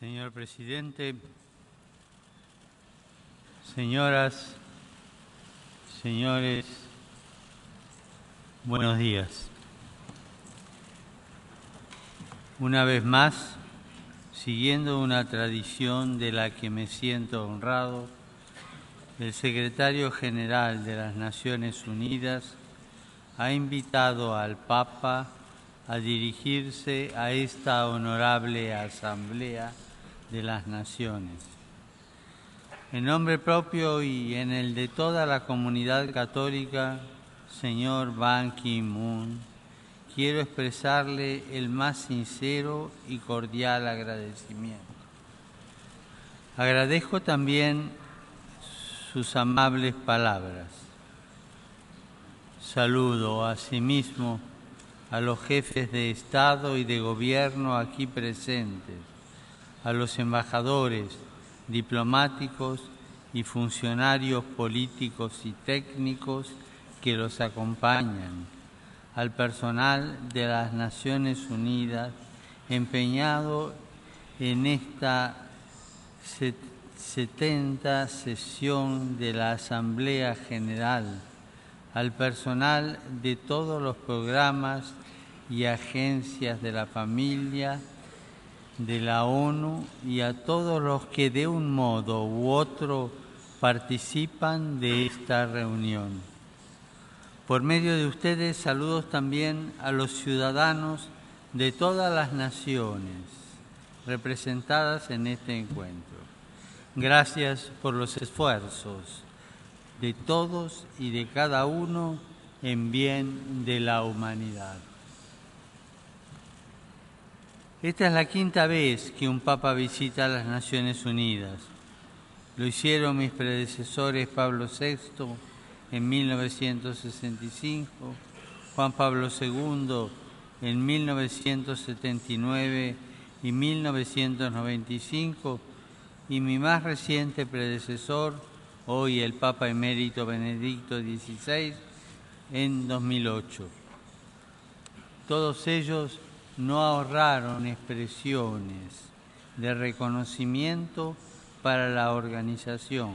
Señor presidente, señoras, señores, buenos días. Una vez más, siguiendo una tradición de la que me siento honrado, el secretario general de las Naciones Unidas ha invitado al Papa a dirigirse a esta honorable Asamblea de las Naciones. En nombre propio y en el de toda la comunidad católica, señor Ban Ki-moon, quiero expresarle el más sincero y cordial agradecimiento. Agradezco también sus amables palabras. Saludo asimismo a los jefes de Estado y de Gobierno aquí presentes, a los embajadores, diplomáticos y funcionarios políticos y técnicos que los acompañan, al personal de las Naciones Unidas empeñado en esta 70 sesión de la Asamblea General, al personal de todos los programas y agencias de la familia, de la ONU y a todos los que de un modo u otro participan de esta reunión. Por medio de ustedes saludos también a los ciudadanos de todas las naciones representadas en este encuentro. Gracias por los esfuerzos de todos y de cada uno en bien de la humanidad. Esta es la quinta vez que un papa visita las Naciones Unidas. Lo hicieron mis predecesores Pablo VI en 1965, Juan Pablo II en 1979 y 1995 y mi más reciente predecesor, hoy el Papa emérito Benedicto XVI, en 2008. Todos ellos no ahorraron expresiones de reconocimiento para la organización,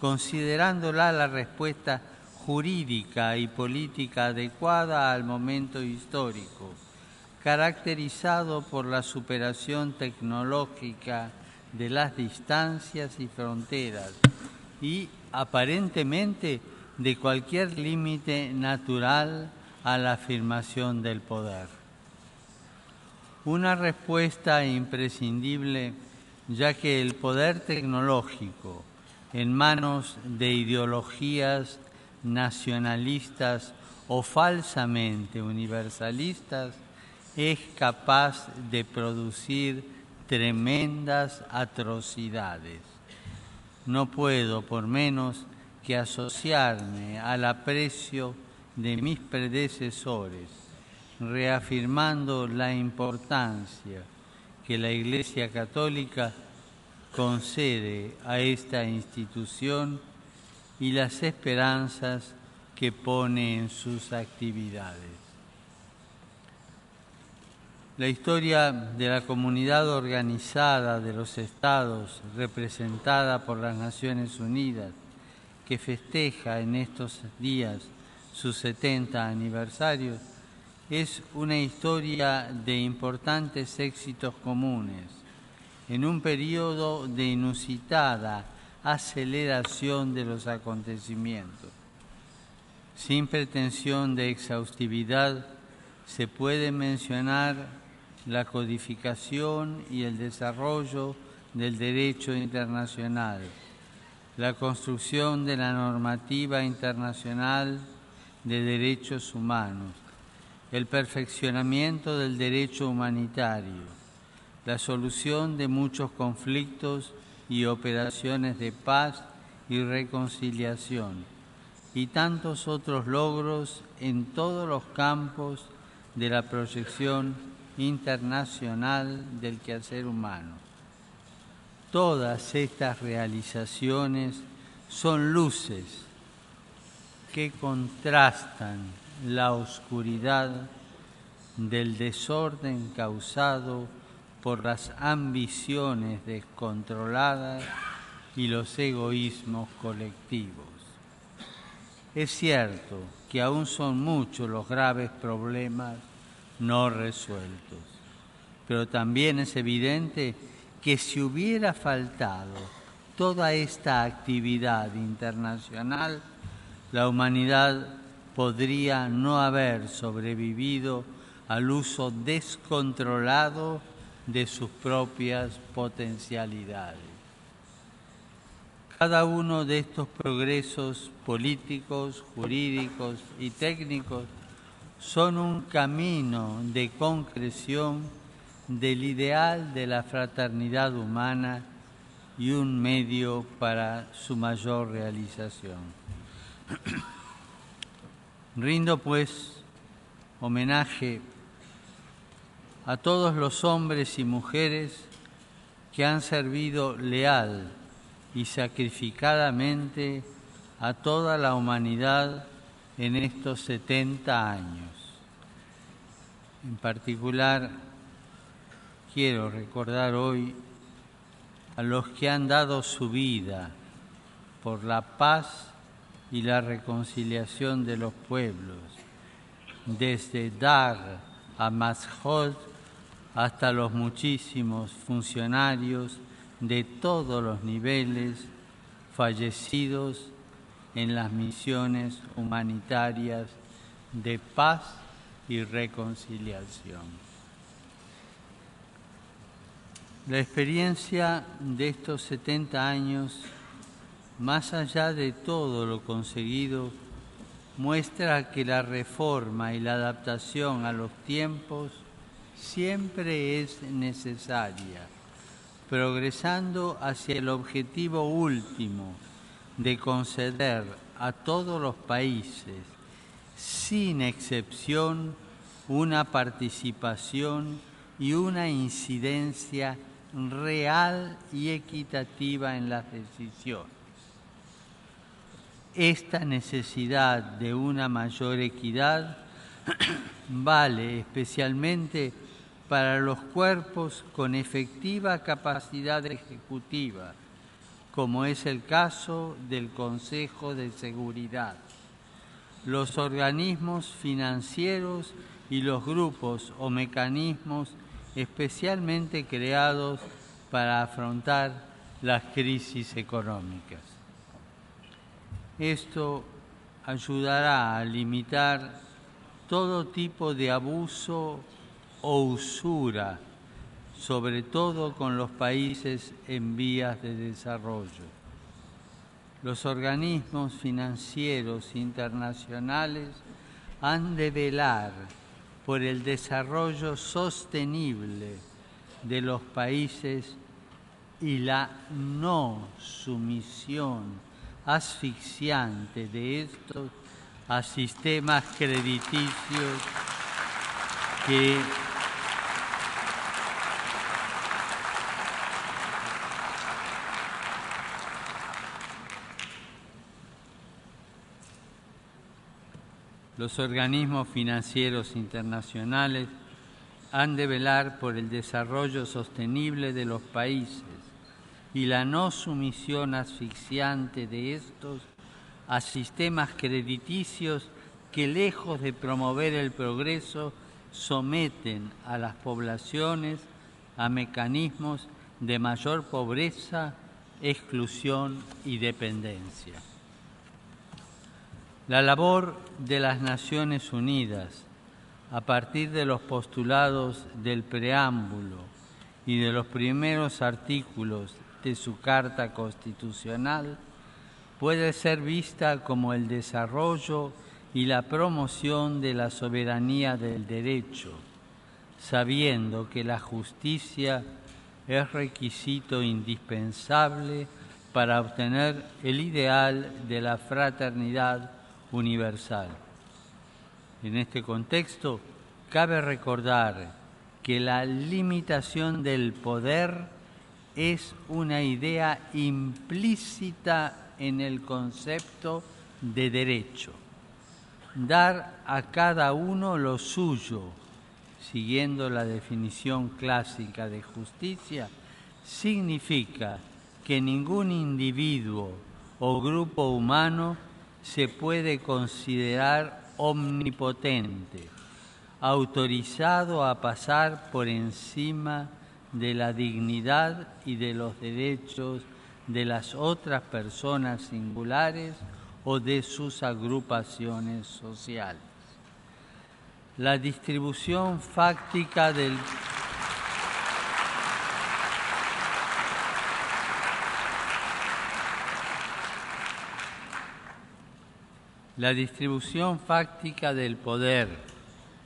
considerándola la respuesta jurídica y política adecuada al momento histórico, caracterizado por la superación tecnológica de las distancias y fronteras y aparentemente de cualquier límite natural a la afirmación del poder una respuesta imprescindible ya que el poder tecnológico en manos de ideologías nacionalistas o falsamente universalistas es capaz de producir tremendas atrocidades. No puedo por menos que asociarme al aprecio de mis predecesores reafirmando la importancia que la Iglesia Católica concede a esta institución y las esperanzas que pone en sus actividades. La historia de la comunidad organizada de los estados representada por las Naciones Unidas, que festeja en estos días sus 70 aniversarios, es una historia de importantes éxitos comunes en un periodo de inusitada aceleración de los acontecimientos. Sin pretensión de exhaustividad, se puede mencionar la codificación y el desarrollo del derecho internacional, la construcción de la normativa internacional de derechos humanos, el perfeccionamiento del derecho humanitario, la solución de muchos conflictos y operaciones de paz y reconciliación, y tantos otros logros en todos los campos de la proyección internacional del quehacer humano. Todas estas realizaciones son luces que contrastan la oscuridad del desorden causado por las ambiciones descontroladas y los egoísmos colectivos. Es cierto que aún son muchos los graves problemas no resueltos, pero también es evidente que si hubiera faltado toda esta actividad internacional, la humanidad podría no haber sobrevivido al uso descontrolado de sus propias potencialidades. Cada uno de estos progresos políticos, jurídicos y técnicos son un camino de concreción del ideal de la fraternidad humana y un medio para su mayor realización. Rindo pues homenaje a todos los hombres y mujeres que han servido leal y sacrificadamente a toda la humanidad en estos 70 años. En particular, quiero recordar hoy a los que han dado su vida por la paz y la reconciliación de los pueblos, desde Dar a Mashhod hasta los muchísimos funcionarios de todos los niveles fallecidos en las misiones humanitarias de paz y reconciliación. La experiencia de estos 70 años, más allá de todo lo conseguido, muestra que la reforma y la adaptación a los tiempos siempre es necesaria, progresando hacia el objetivo último de conceder a todos los países, sin excepción, una participación y una incidencia real y equitativa en las decisiones. Esta necesidad de una mayor equidad vale especialmente para los cuerpos con efectiva capacidad ejecutiva, como es el caso del Consejo de Seguridad, los organismos financieros y los grupos o mecanismos especialmente creados para afrontar las crisis económicas. Esto ayudará a limitar todo tipo de abuso o usura, sobre todo con los países en vías de desarrollo. Los organismos financieros internacionales han de velar por el desarrollo sostenible de los países y la no sumisión asfixiante de estos a sistemas crediticios que los organismos financieros internacionales han de velar por el desarrollo sostenible de los países y la no sumisión asfixiante de estos a sistemas crediticios que lejos de promover el progreso someten a las poblaciones a mecanismos de mayor pobreza, exclusión y dependencia. La labor de las Naciones Unidas, a partir de los postulados del preámbulo y de los primeros artículos de su Carta Constitucional, puede ser vista como el desarrollo y la promoción de la soberanía del derecho, sabiendo que la justicia es requisito indispensable para obtener el ideal de la fraternidad universal. En este contexto, cabe recordar que la limitación del poder es una idea implícita en el concepto de derecho. Dar a cada uno lo suyo, siguiendo la definición clásica de justicia, significa que ningún individuo o grupo humano se puede considerar omnipotente, autorizado a pasar por encima de la dignidad y de los derechos de las otras personas singulares o de sus agrupaciones sociales. La distribución fáctica del La distribución fáctica del poder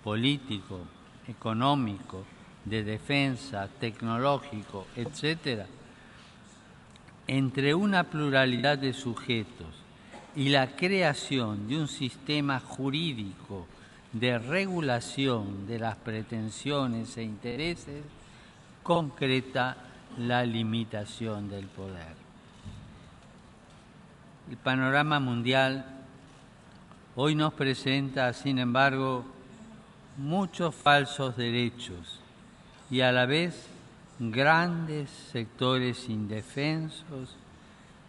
político, económico, de defensa, tecnológico, etc., entre una pluralidad de sujetos y la creación de un sistema jurídico de regulación de las pretensiones e intereses concreta la limitación del poder. El panorama mundial hoy nos presenta, sin embargo, muchos falsos derechos y a la vez grandes sectores indefensos,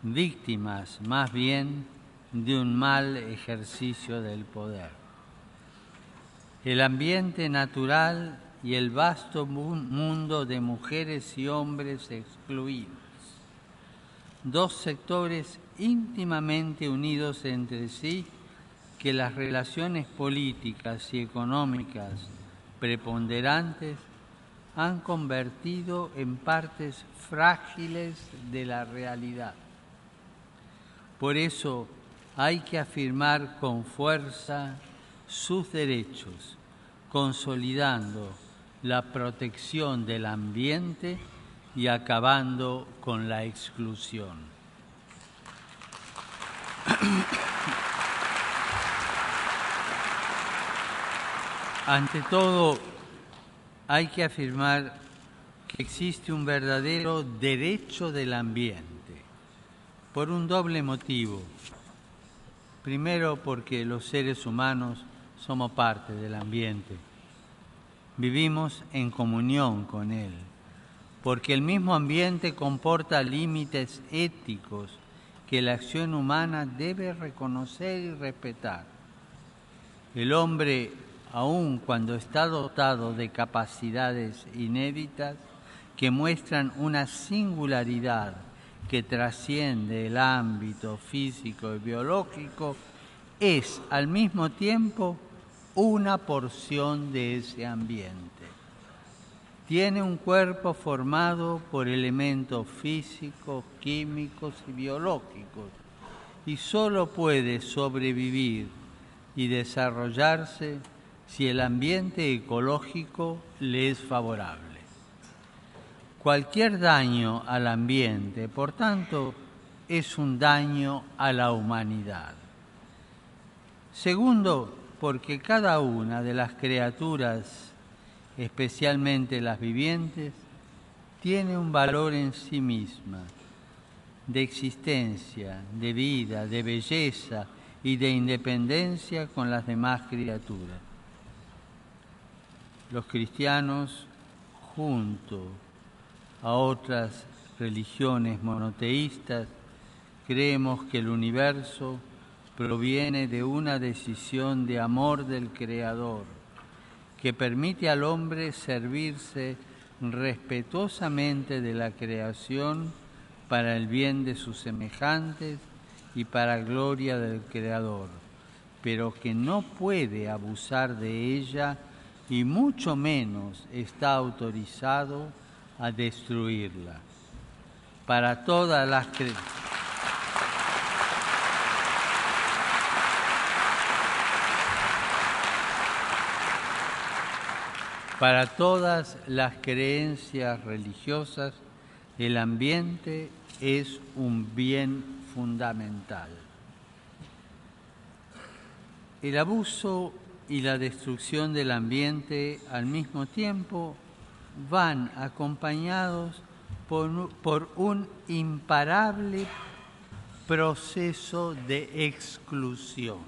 víctimas más bien de un mal ejercicio del poder. El ambiente natural y el vasto mundo de mujeres y hombres excluidos, dos sectores íntimamente unidos entre sí que las relaciones políticas y económicas preponderantes han convertido en partes frágiles de la realidad. Por eso hay que afirmar con fuerza sus derechos, consolidando la protección del ambiente y acabando con la exclusión. Ante todo, hay que afirmar que existe un verdadero derecho del ambiente, por un doble motivo. Primero, porque los seres humanos somos parte del ambiente, vivimos en comunión con él, porque el mismo ambiente comporta límites éticos que la acción humana debe reconocer y respetar. El hombre aun cuando está dotado de capacidades inéditas que muestran una singularidad que trasciende el ámbito físico y biológico, es al mismo tiempo una porción de ese ambiente. Tiene un cuerpo formado por elementos físicos, químicos y biológicos y solo puede sobrevivir y desarrollarse si el ambiente ecológico le es favorable. Cualquier daño al ambiente, por tanto, es un daño a la humanidad. Segundo, porque cada una de las criaturas, especialmente las vivientes, tiene un valor en sí misma, de existencia, de vida, de belleza y de independencia con las demás criaturas los cristianos, junto a otras religiones monoteístas, creemos que el universo proviene de una decisión de amor del Creador, que permite al hombre servirse respetuosamente de la creación para el bien de sus semejantes y para gloria del Creador, pero que no puede abusar de ella y mucho menos está autorizado a destruirla. Para todas las Para todas las creencias religiosas, el ambiente es un bien fundamental. El abuso y la destrucción del ambiente al mismo tiempo van acompañados por, un imparable proceso de exclusión.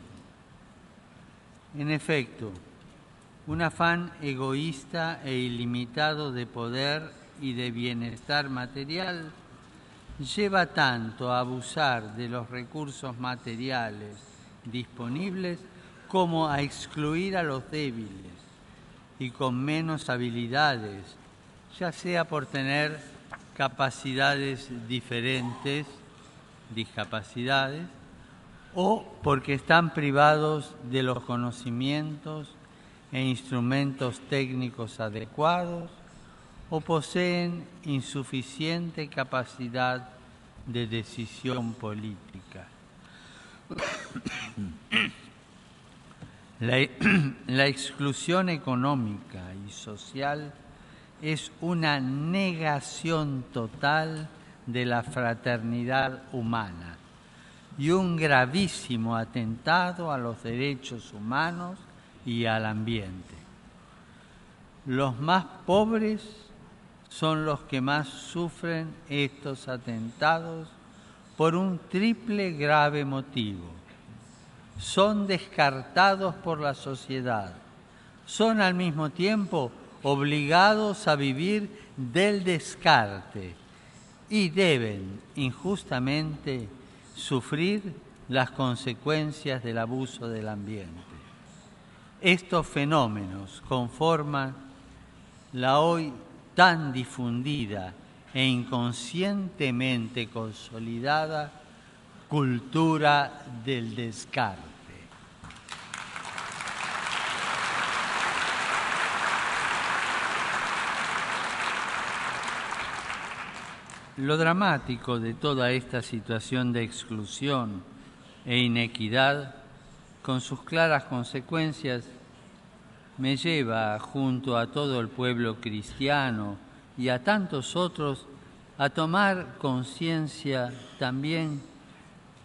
En efecto, un afán egoísta e ilimitado de poder y de bienestar material lleva tanto a abusar de los recursos materiales disponibles como a excluir a los débiles y con menos habilidades, ya sea por tener capacidades diferentes, discapacidades, o porque están privados de los conocimientos e instrumentos técnicos adecuados o poseen insuficiente capacidad de decisión política. La, la, exclusión económica y social es una negación total de la fraternidad humana y un gravísimo atentado a los derechos humanos y al ambiente. Los más pobres son los que más sufren estos atentados por un triple grave motivo. Son descartados por la sociedad, son al mismo tiempo obligados a vivir del descarte y deben injustamente sufrir las consecuencias del abuso del ambiente. Estos fenómenos conforman la hoy tan difundida e inconscientemente consolidada cultura del descarte. Lo dramático de toda esta situación de exclusión e inequidad, con sus claras consecuencias, me lleva junto a todo el pueblo cristiano y a tantos otros a tomar conciencia también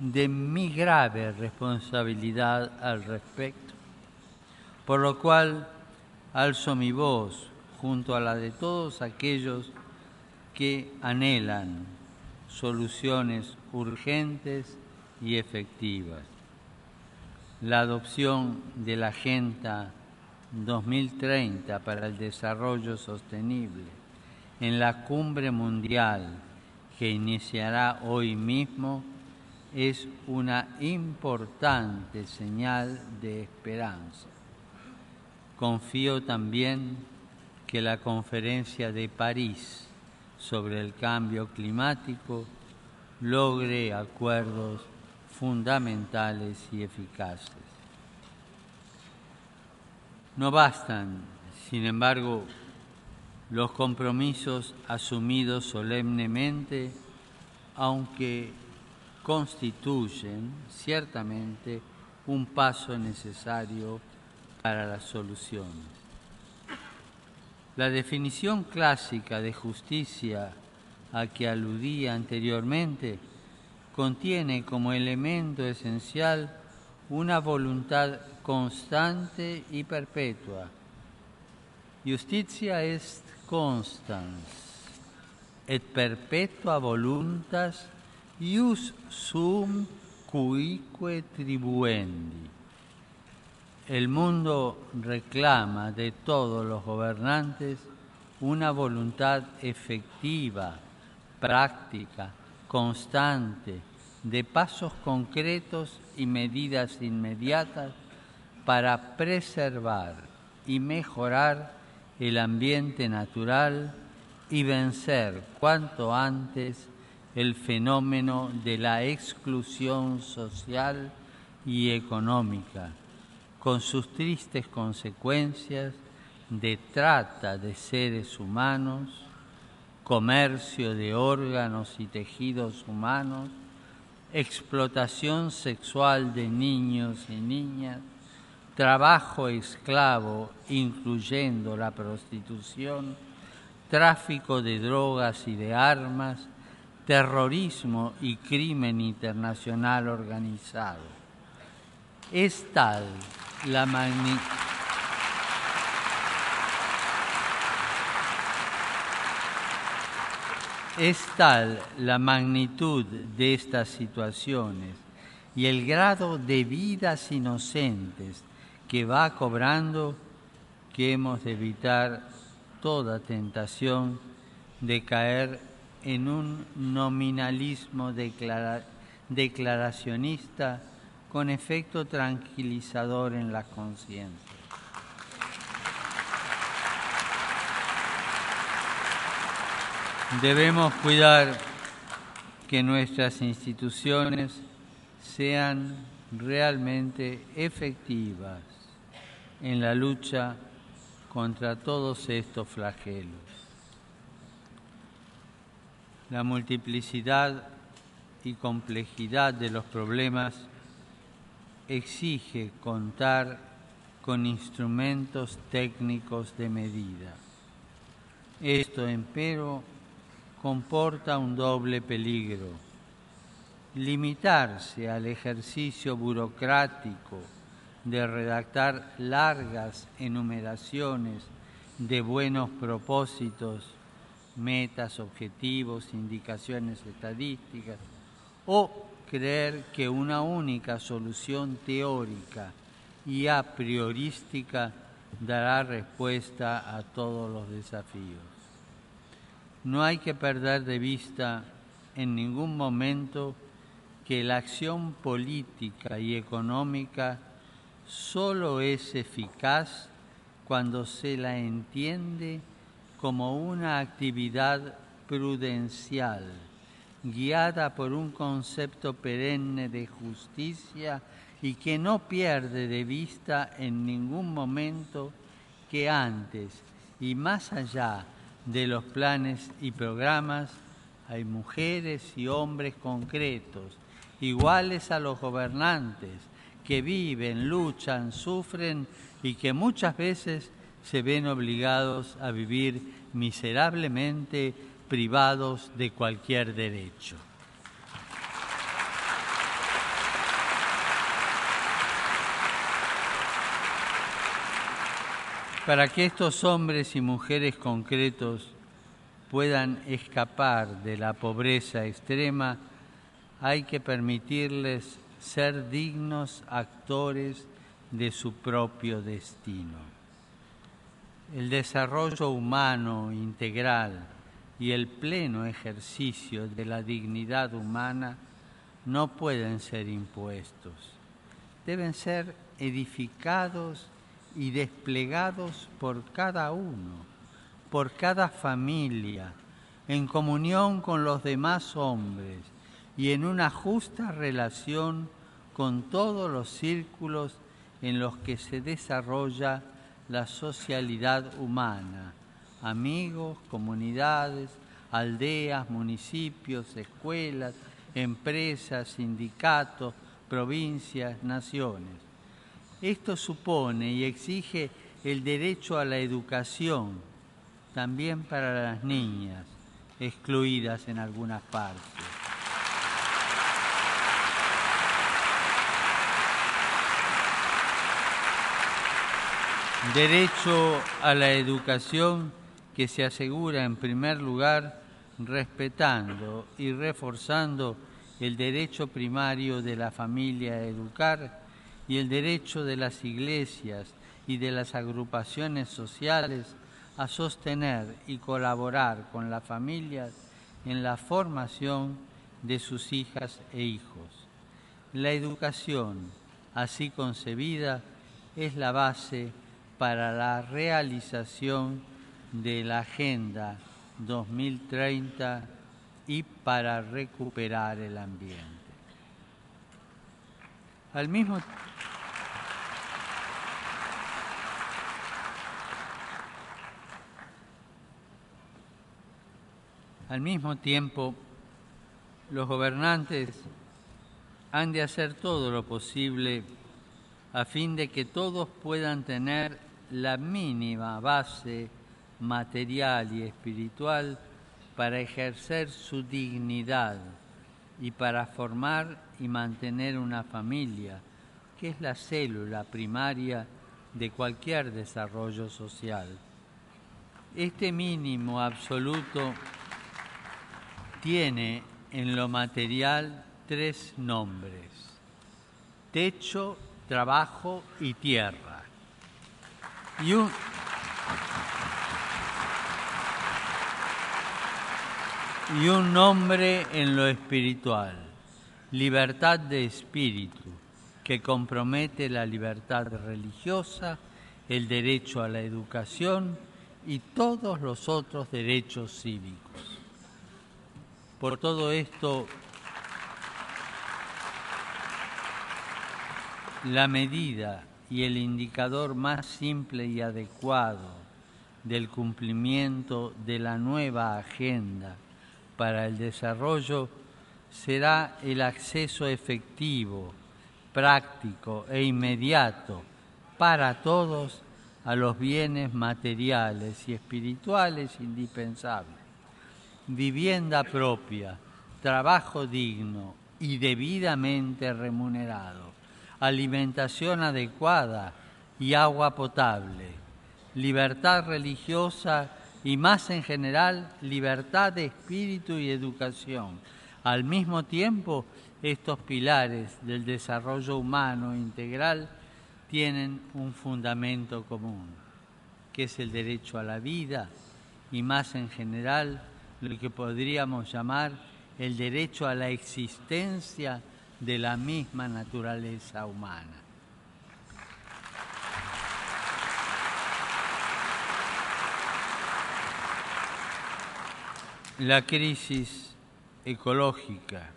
de mi grave responsabilidad al respecto, por lo cual alzo mi voz junto a la de todos aquellos que anhelan soluciones urgentes y efectivas. La adopción de la Agenda 2030 para el Desarrollo Sostenible en la cumbre mundial que iniciará hoy mismo es una importante señal de esperanza. Confío también que la conferencia de París sobre el cambio climático logre acuerdos fundamentales y eficaces. No bastan, sin embargo, los compromisos asumidos solemnemente, aunque constituyen ciertamente un paso necesario para las soluciones. La definición clásica de justicia a que aludía anteriormente contiene como elemento esencial una voluntad constante y perpetua. Justitia est constans et perpetua voluntas ius sum cuique tribuendi. El mundo reclama de todos los gobernantes una voluntad efectiva, práctica, constante, de pasos concretos y medidas inmediatas para preservar y mejorar el ambiente natural y vencer cuanto antes el fenómeno de la exclusión social y económica, con sus tristes consecuencias de trata de seres humanos, comercio de órganos y tejidos humanos, explotación sexual de niños y niñas, trabajo esclavo, incluyendo la prostitución, tráfico de drogas y de armas, terrorismo y crimen internacional organizado. Es tal la magnitud Es tal la magnitud de estas situaciones y el grado de vidas inocentes que va cobrando que hemos de evitar toda tentación de caer en un nominalismo declaracionista con efecto tranquilizador en la conciencia. Debemos cuidar que nuestras instituciones sean realmente efectivas en la lucha contra todos estos flagelos. La multiplicidad y complejidad de los problemas exige contar con instrumentos técnicos de medida. Esto, empero, comporta un doble peligro. Limitarse al ejercicio burocrático de redactar largas enumeraciones de buenos propósitos, metas, objetivos, indicaciones estadísticas, o creer que una única solución teórica y a priorística dará respuesta a todos los desafíos. No hay que perder de vista en ningún momento que la acción política y económica solo es eficaz cuando se la entiende como una actividad prudencial, guiada por un concepto perenne de justicia y que no pierde de vista en ningún momento que antes. Y más allá de los planes y programas hay mujeres y hombres concretos, iguales a los gobernantes, que viven, luchan, sufren y que muchas veces se ven obligados a vivir miserablemente privados de cualquier derecho. Para que estos hombres y mujeres concretos puedan escapar de la pobreza extrema, hay que permitirles ser dignos actores de su propio destino. El desarrollo humano integral y el pleno ejercicio de la dignidad humana no pueden ser impuestos, deben ser edificados y desplegados por cada uno, por cada familia, en comunión con los demás hombres y en una justa relación con todos los círculos en los que se desarrolla la socialidad humana, amigos, comunidades, aldeas, municipios, escuelas, empresas, sindicatos, provincias, naciones. Esto supone y exige el derecho a la educación, también para las niñas, excluidas en algunas partes. Derecho a la educación que se asegura en primer lugar respetando y reforzando el derecho primario de la familia a educar y el derecho de las iglesias y de las agrupaciones sociales a sostener y colaborar con las familias en la formación de sus hijas e hijos. La educación, así concebida, es la base para la realización de la Agenda 2030 y para recuperar el ambiente. Al mismo Al mismo tiempo, los gobernantes han de hacer todo lo posible a fin de que todos puedan tener la mínima base material y espiritual para ejercer su dignidad y para formar y mantener una familia, que es la célula primaria de cualquier desarrollo social. Este mínimo absoluto tiene en lo material tres nombres, techo, trabajo y tierra. You y un nombre en lo espiritual, libertad de espíritu, que compromete la libertad religiosa, el derecho a la educación y todos los otros derechos cívicos. Por todo esto, la medida y el indicador más simple y adecuado del cumplimiento de la nueva agenda para el desarrollo será el acceso efectivo, práctico e inmediato para todos a los bienes materiales y espirituales indispensables. Vivienda propia, trabajo digno y debidamente remunerado, alimentación adecuada y agua potable, libertad religiosa y más en general libertad de espíritu y educación. Al mismo tiempo, estos pilares del desarrollo humano integral tienen un fundamento común, que es el derecho a la vida y más en general lo que podríamos llamar el derecho a la existencia de la misma naturaleza humana. La crisis ecológica,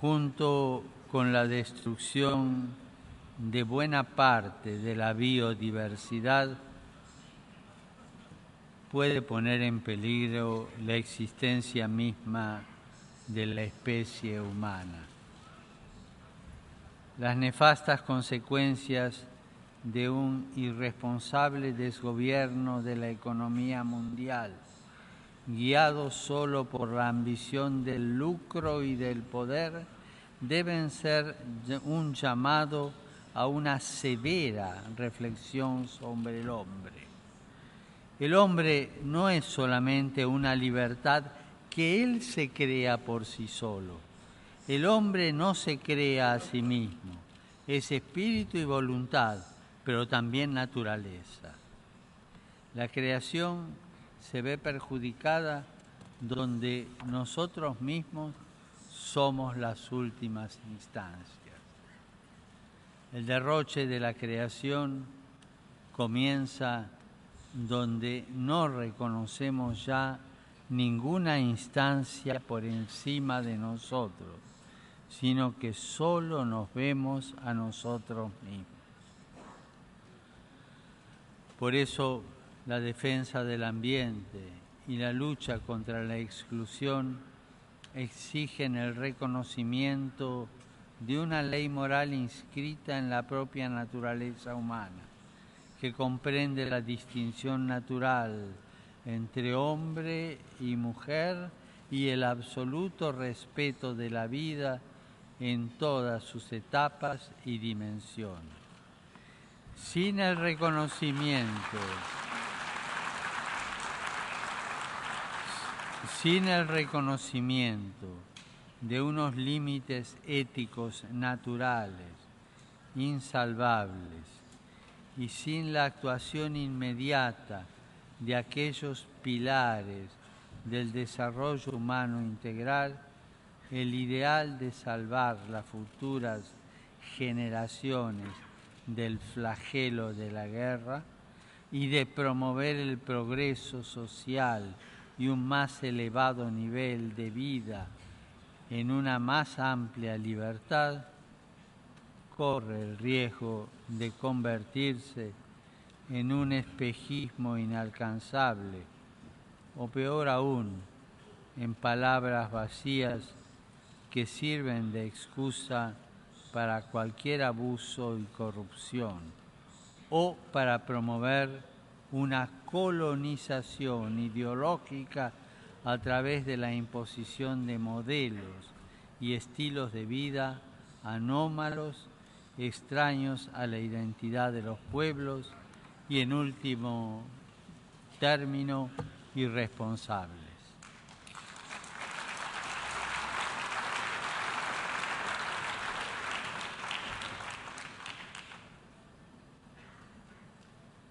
junto con la destrucción de buena parte de la biodiversidad puede poner en peligro la existencia misma de la especie humana. Las nefastas consecuencias de un irresponsable desgobierno de la economía mundial, guiado solo por la ambición del lucro y del poder, deben ser un llamado a una severa reflexión sobre el hombre. El hombre no es solamente una libertad que él se crea por sí solo. El hombre no se crea a sí mismo. Es espíritu y voluntad, pero también naturaleza. La creación se ve perjudicada donde nosotros mismos somos las últimas instancias. El derroche de la creación comienza donde no reconocemos ya ninguna instancia por encima de nosotros, sino que solo nos vemos a nosotros mismos. Por eso la defensa del ambiente y la lucha contra la exclusión exigen el reconocimiento de una ley moral inscrita en la propia naturaleza humana, que comprende la distinción natural entre hombre y mujer y el absoluto respeto de la vida en todas sus etapas y dimensiones. Sin el reconocimiento, sin el reconocimiento de unos límites éticos naturales, insalvables, y sin la actuación inmediata de aquellos pilares del desarrollo humano integral, el ideal de salvar las futuras generaciones del flagelo de la guerra y de promover el progreso social y un más elevado nivel de vida en una más amplia libertad, corre el riesgo de convertirse en un espejismo inalcanzable, o peor aún, en palabras vacías que sirven de excusa para cualquier abuso y corrupción, o para promover una colonización ideológica a través de la imposición de modelos y estilos de vida anómalos, extraños a la identidad de los pueblos y en último término irresponsables.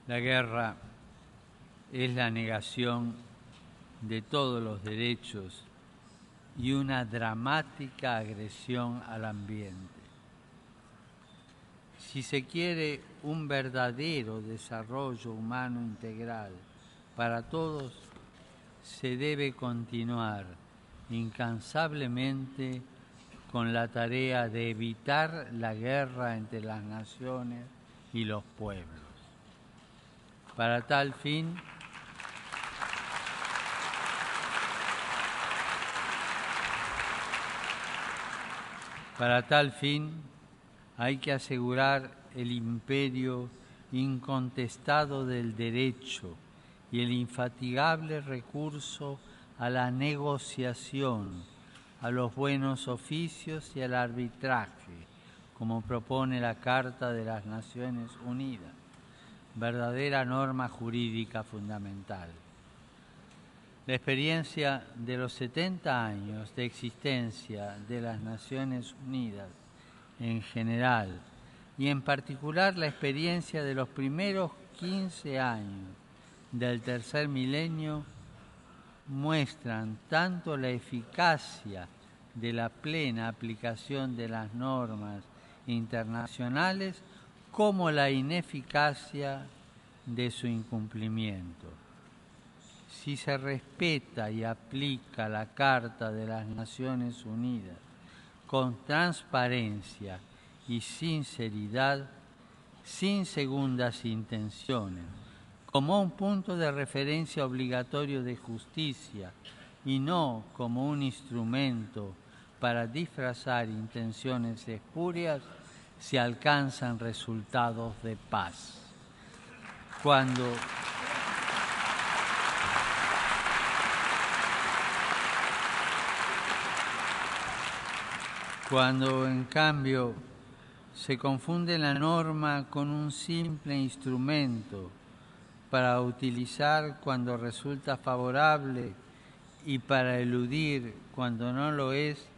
La guerra es la negación de todos los derechos y una dramática agresión al ambiente. Si se quiere un verdadero desarrollo humano integral para todos, se debe continuar incansablemente con la tarea de evitar la guerra entre las naciones y los pueblos. Para tal fin, para tal fin hay que asegurar el imperio incontestado del derecho y el infatigable recurso a la negociación, a los buenos oficios y al arbitraje, como propone la Carta de las Naciones Unidas, verdadera norma jurídica fundamental. La experiencia de los 70 años de existencia de las Naciones Unidas en general y en particular la experiencia de los primeros 15 años del tercer milenio muestran tanto la eficacia de la plena aplicación de las normas internacionales como la ineficacia de su incumplimiento. Si se respeta y aplica la Carta de las Naciones Unidas con transparencia y sinceridad, sin segundas intenciones, como un punto de referencia obligatorio de justicia y no como un instrumento para disfrazar intenciones espurias, se alcanzan resultados de paz. Cuando Cuando en cambio se confunde la norma con un simple instrumento para utilizar cuando resulta favorable y para eludir cuando no lo es,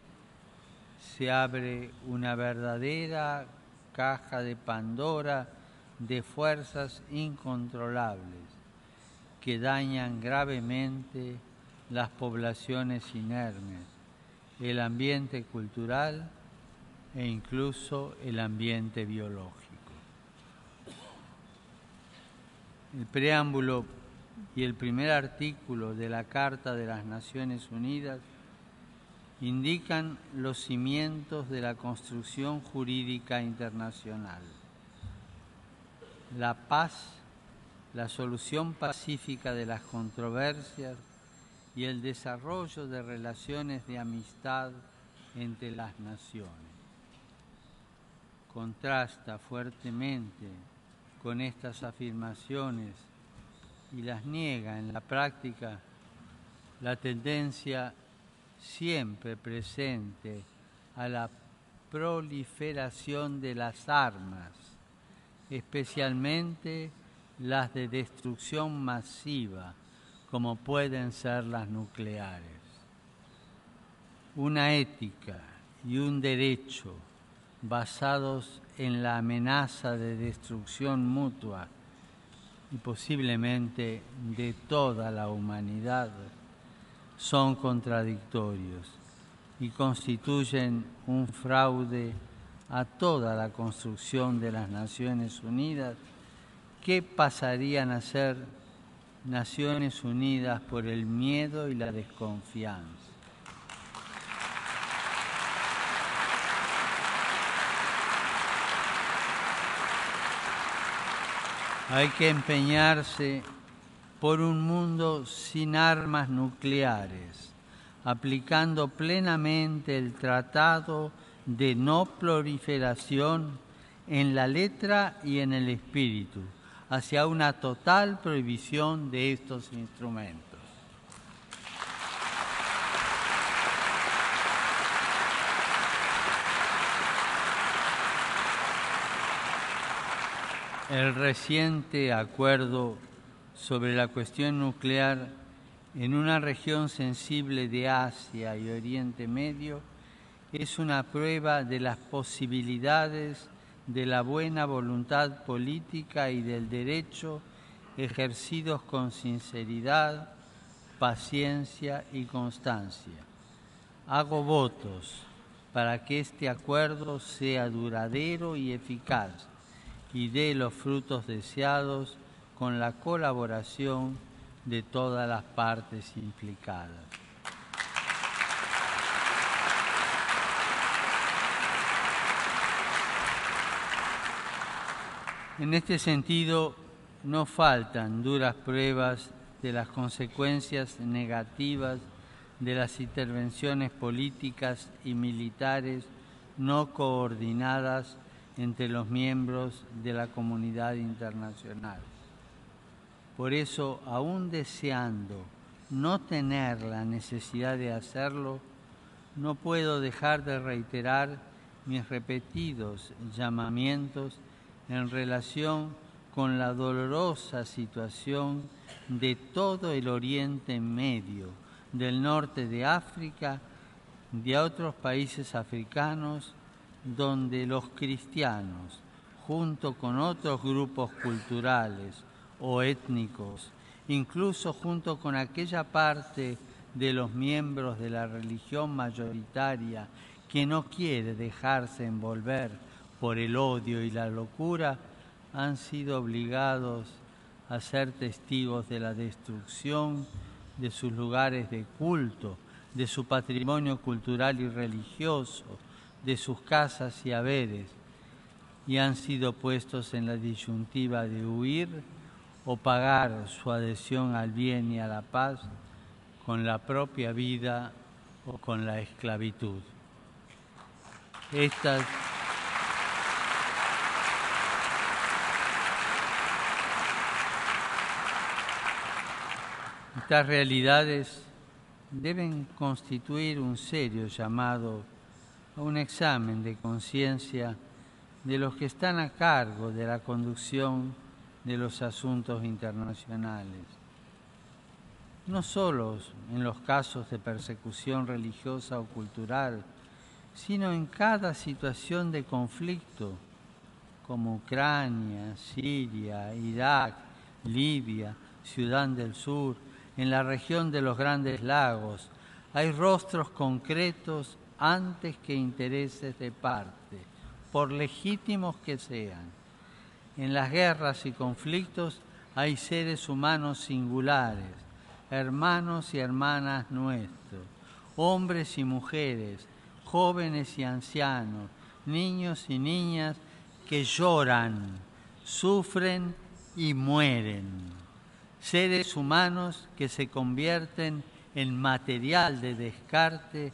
se abre una verdadera caja de Pandora de fuerzas incontrolables que dañan gravemente las poblaciones inermes, el ambiente cultural e incluso el ambiente biológico. El preámbulo y el primer artículo de la Carta de las Naciones Unidas indican los cimientos de la construcción jurídica internacional. La paz, la solución pacífica de las controversias y el desarrollo de relaciones de amistad entre las naciones. Contrasta fuertemente con estas afirmaciones y las niega en la práctica la tendencia siempre presente a la proliferación de las armas, especialmente las de destrucción masiva, como pueden ser las nucleares. Una ética y un derecho basados en la amenaza de destrucción mutua y posiblemente de toda la humanidad son contradictorios y constituyen un fraude a toda la construcción de las Naciones Unidas que pasarían a ser Naciones Unidas por el miedo y la desconfianza. Hay que empeñarse por un mundo sin armas nucleares, aplicando plenamente el Tratado de No Proliferación en la letra y en el espíritu, hacia una total prohibición de estos instrumentos. El reciente acuerdo sobre la cuestión nuclear en una región sensible de Asia y Oriente Medio es una prueba de las posibilidades de la buena voluntad política y del derecho ejercidos con sinceridad, paciencia y constancia. Hago votos para que este acuerdo sea duradero y eficaz y dé los frutos deseados con la colaboración de todas las partes implicadas. En este sentido, no faltan duras pruebas de las consecuencias negativas de las intervenciones políticas y militares no coordinadas entre los miembros de la comunidad internacional. Por eso, aún deseando no tener la necesidad de hacerlo, no puedo dejar de reiterar mis repetidos llamamientos en relación con la dolorosa situación de todo el Oriente Medio, del norte de África, de otros países africanos, donde los cristianos, junto con otros grupos culturales o étnicos, incluso junto con aquella parte de los miembros de la religión mayoritaria que no quiere dejarse envolver por el odio y la locura, han sido obligados a ser testigos de la destrucción de sus lugares de culto, de su patrimonio cultural y religioso, de sus casas y haberes, y han sido puestos en la disyuntiva de huir o pagar su adhesión al bien y a la paz con la propia vida o con la esclavitud. Estas realidades deben constituir un serio llamado a un examen de conciencia de los que están a cargo de la conducción de los asuntos internacionales. No solo en los casos de persecución religiosa o cultural, sino en cada situación de conflicto, como Ucrania, Siria, Irak, Libia, Sudán del Sur, en la región de los grandes lagos. Hay rostros concretos antes que intereses de parte, por legítimos que sean. En las guerras y conflictos hay seres humanos singulares, hermanos y hermanas nuestros, hombres y mujeres, jóvenes y ancianos, niños y niñas que lloran, sufren y mueren. Seres humanos que se convierten en material de descarte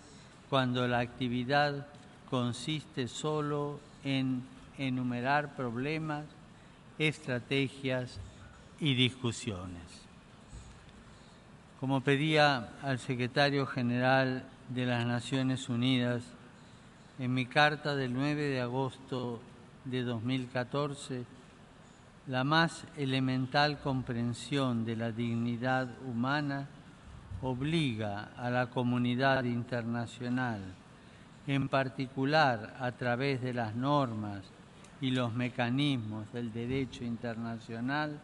cuando la actividad consiste solo en enumerar problemas, estrategias y discusiones. Como pedía al secretario general de las Naciones Unidas en mi carta del 9 de agosto de 2014, la más elemental comprensión de la dignidad humana obliga a la comunidad internacional, en particular a través de las normas y los mecanismos del derecho internacional,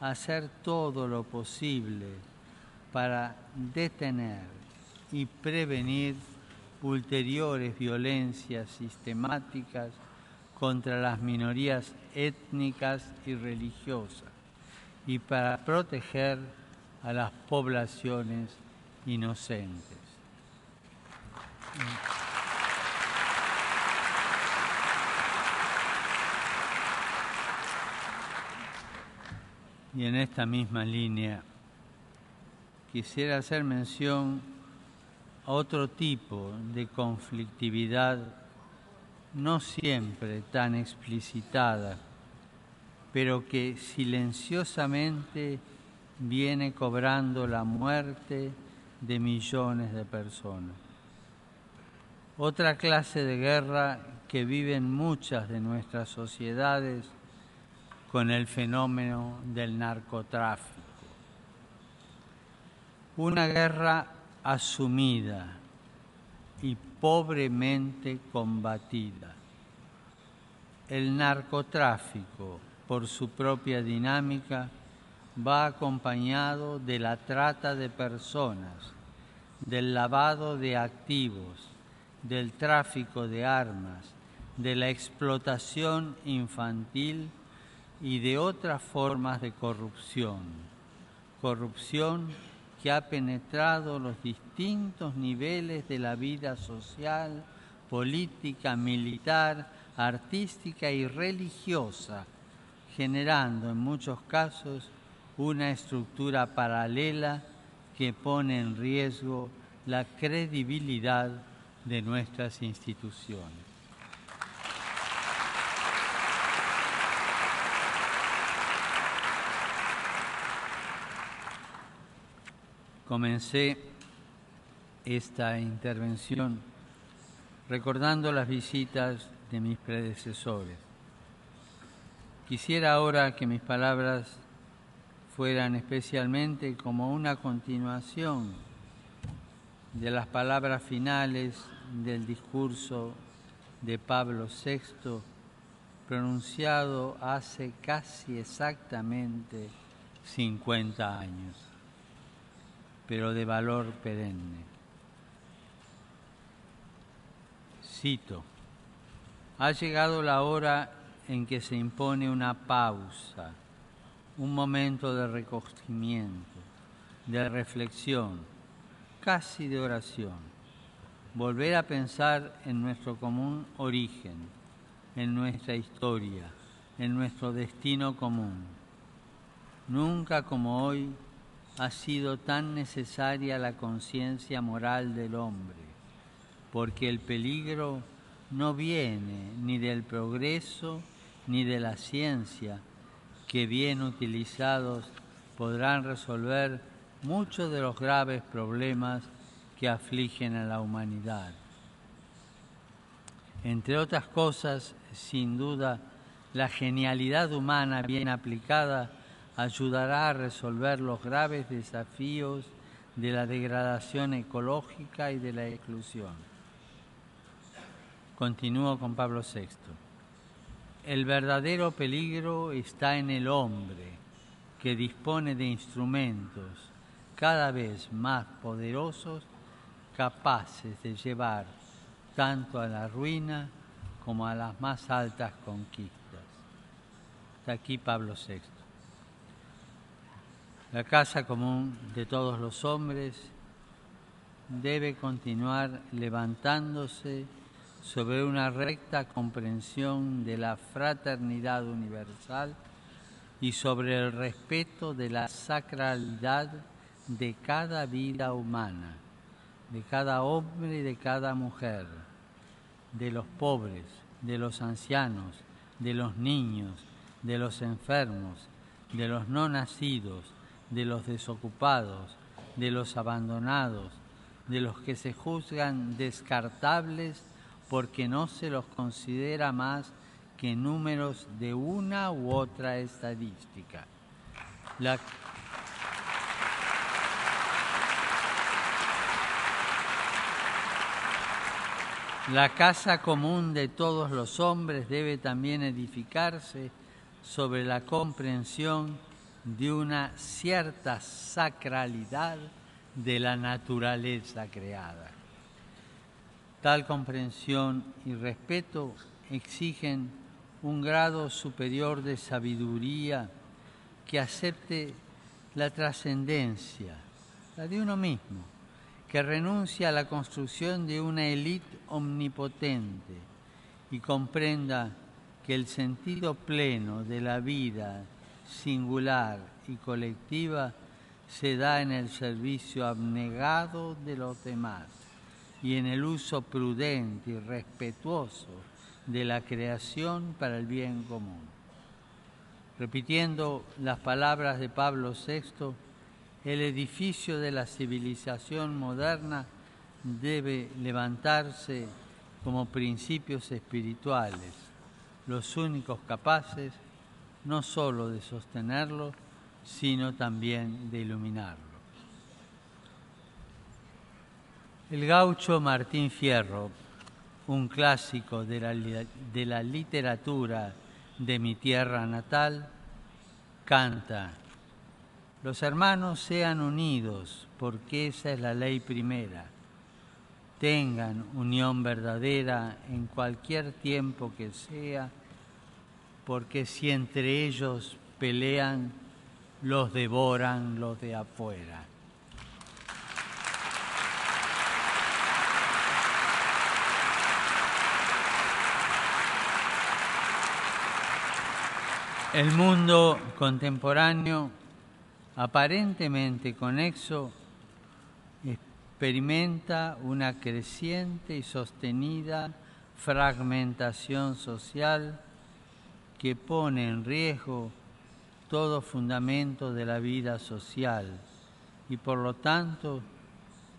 hacer todo lo posible para detener y prevenir ulteriores violencias sistemáticas contra las minorías étnicas y religiosas y para proteger a las poblaciones inocentes. Y en esta misma línea quisiera hacer mención a otro tipo de conflictividad no siempre tan explicitada, pero que silenciosamente viene cobrando la muerte de millones de personas. Otra clase de guerra que viven muchas de nuestras sociedades con el fenómeno del narcotráfico. Una guerra asumida, y pobremente combatida. El narcotráfico, por su propia dinámica, va acompañado de la trata de personas, del lavado de activos, del tráfico de armas, de la explotación infantil y de otras formas de corrupción. Corrupción que ha penetrado los distintos niveles de la vida social, política, militar, artística y religiosa, generando en muchos casos una estructura paralela que pone en riesgo la credibilidad de nuestras instituciones. Comencé esta intervención recordando las visitas de mis predecesores. Quisiera ahora que mis palabras fueran especialmente como una continuación de las palabras finales del discurso de Pablo VI pronunciado hace casi exactamente 50 años pero de valor perenne. Cito, ha llegado la hora en que se impone una pausa, un momento de recogimiento, de reflexión, casi de oración, volver a pensar en nuestro común origen, en nuestra historia, en nuestro destino común. Nunca como hoy ha sido tan necesaria la conciencia moral del hombre, porque el peligro no viene ni del progreso ni de la ciencia, que bien utilizados podrán resolver muchos de los graves problemas que afligen a la humanidad. Entre otras cosas, sin duda, la genialidad humana bien aplicada ayudará a resolver los graves desafíos de la degradación ecológica y de la exclusión. Continúo con Pablo VI. El verdadero peligro está en el hombre, que dispone de instrumentos cada vez más poderosos, capaces de llevar tanto a la ruina como a las más altas conquistas. Está aquí Pablo VI. La casa común de todos los hombres debe continuar levantándose sobre una recta comprensión de la fraternidad universal y sobre el respeto de la sacralidad de cada vida humana, de cada hombre y de cada mujer, de los pobres, de los ancianos, de los niños, de los enfermos, de los no nacidos, de los desocupados, de los abandonados, de los que se juzgan descartables porque no se los considera más que números de una u otra estadística. La, casa común de todos los hombres debe también edificarse sobre la comprensión de una cierta sacralidad de la naturaleza creada. Tal comprensión y respeto exigen un grado superior de sabiduría que acepte la trascendencia, la de uno mismo, que renuncia a la construcción de una élite omnipotente y comprenda que el sentido pleno de la vida singular y colectiva se da en el servicio abnegado de los demás y en el uso prudente y respetuoso de la creación para el bien común. Repitiendo las palabras de Pablo VI, el edificio de la civilización moderna debe levantarse como principios espirituales, los únicos capaces no sólo de sostenerlo, sino también de iluminarlo. El gaucho Martín Fierro, un clásico de la, de la literatura de mi tierra natal, canta, Los hermanos sean unidos, porque esa es la ley primera. Tengan unión verdadera en cualquier tiempo que sea, porque si entre ellos pelean, los devoran los de afuera. El mundo contemporáneo, aparentemente conexo, experimenta una creciente y sostenida fragmentación social que pone en riesgo todo fundamento de la vida social y por lo tanto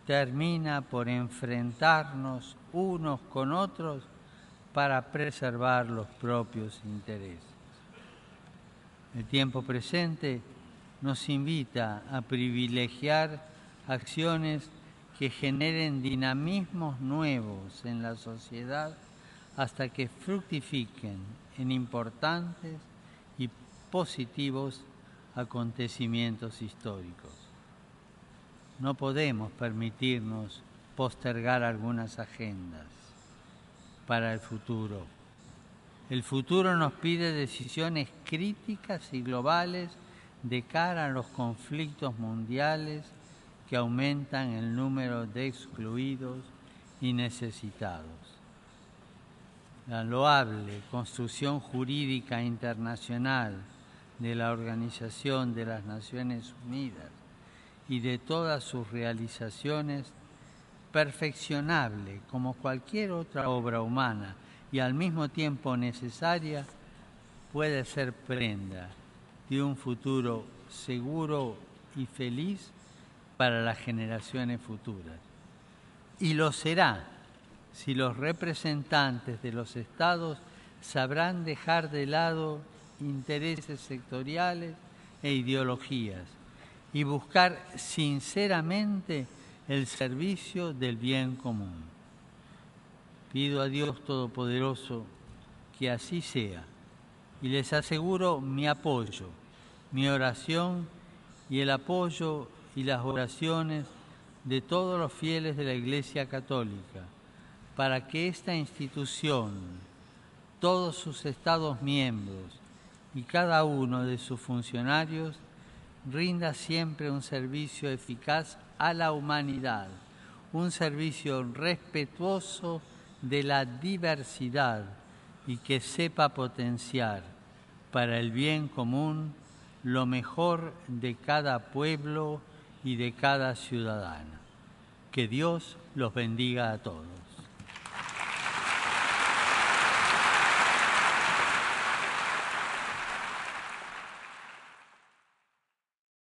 termina por enfrentarnos unos con otros para preservar los propios intereses. El tiempo presente nos invita a privilegiar acciones que generen dinamismos nuevos en la sociedad hasta que fructifiquen en importantes y positivos acontecimientos históricos. No podemos permitirnos postergar algunas agendas para el futuro el futuro nos pide decisiones críticas y globales de cara a los conflictos mundiales que aumentan el número de excluidos y necesitados. La loable construcción jurídica internacional de la Organización de las Naciones Unidas y de todas sus realizaciones, perfeccionable como cualquier otra obra humana, y al mismo tiempo necesaria, puede ser prenda de un futuro seguro y feliz para las generaciones futuras. Y lo será si los representantes de los estados sabrán dejar de lado intereses sectoriales e ideologías y buscar sinceramente el servicio del bien común. Pido a Dios Todopoderoso que así sea y les aseguro mi apoyo, mi oración y el apoyo y las oraciones de todos los fieles de la Iglesia Católica para que esta institución, todos sus estados miembros y cada uno de sus funcionarios rinda siempre un servicio eficaz a la humanidad, un servicio respetuoso de la diversidad y que sepa potenciar para el bien común lo mejor de cada pueblo y de cada ciudadano. Que Dios los bendiga a todos.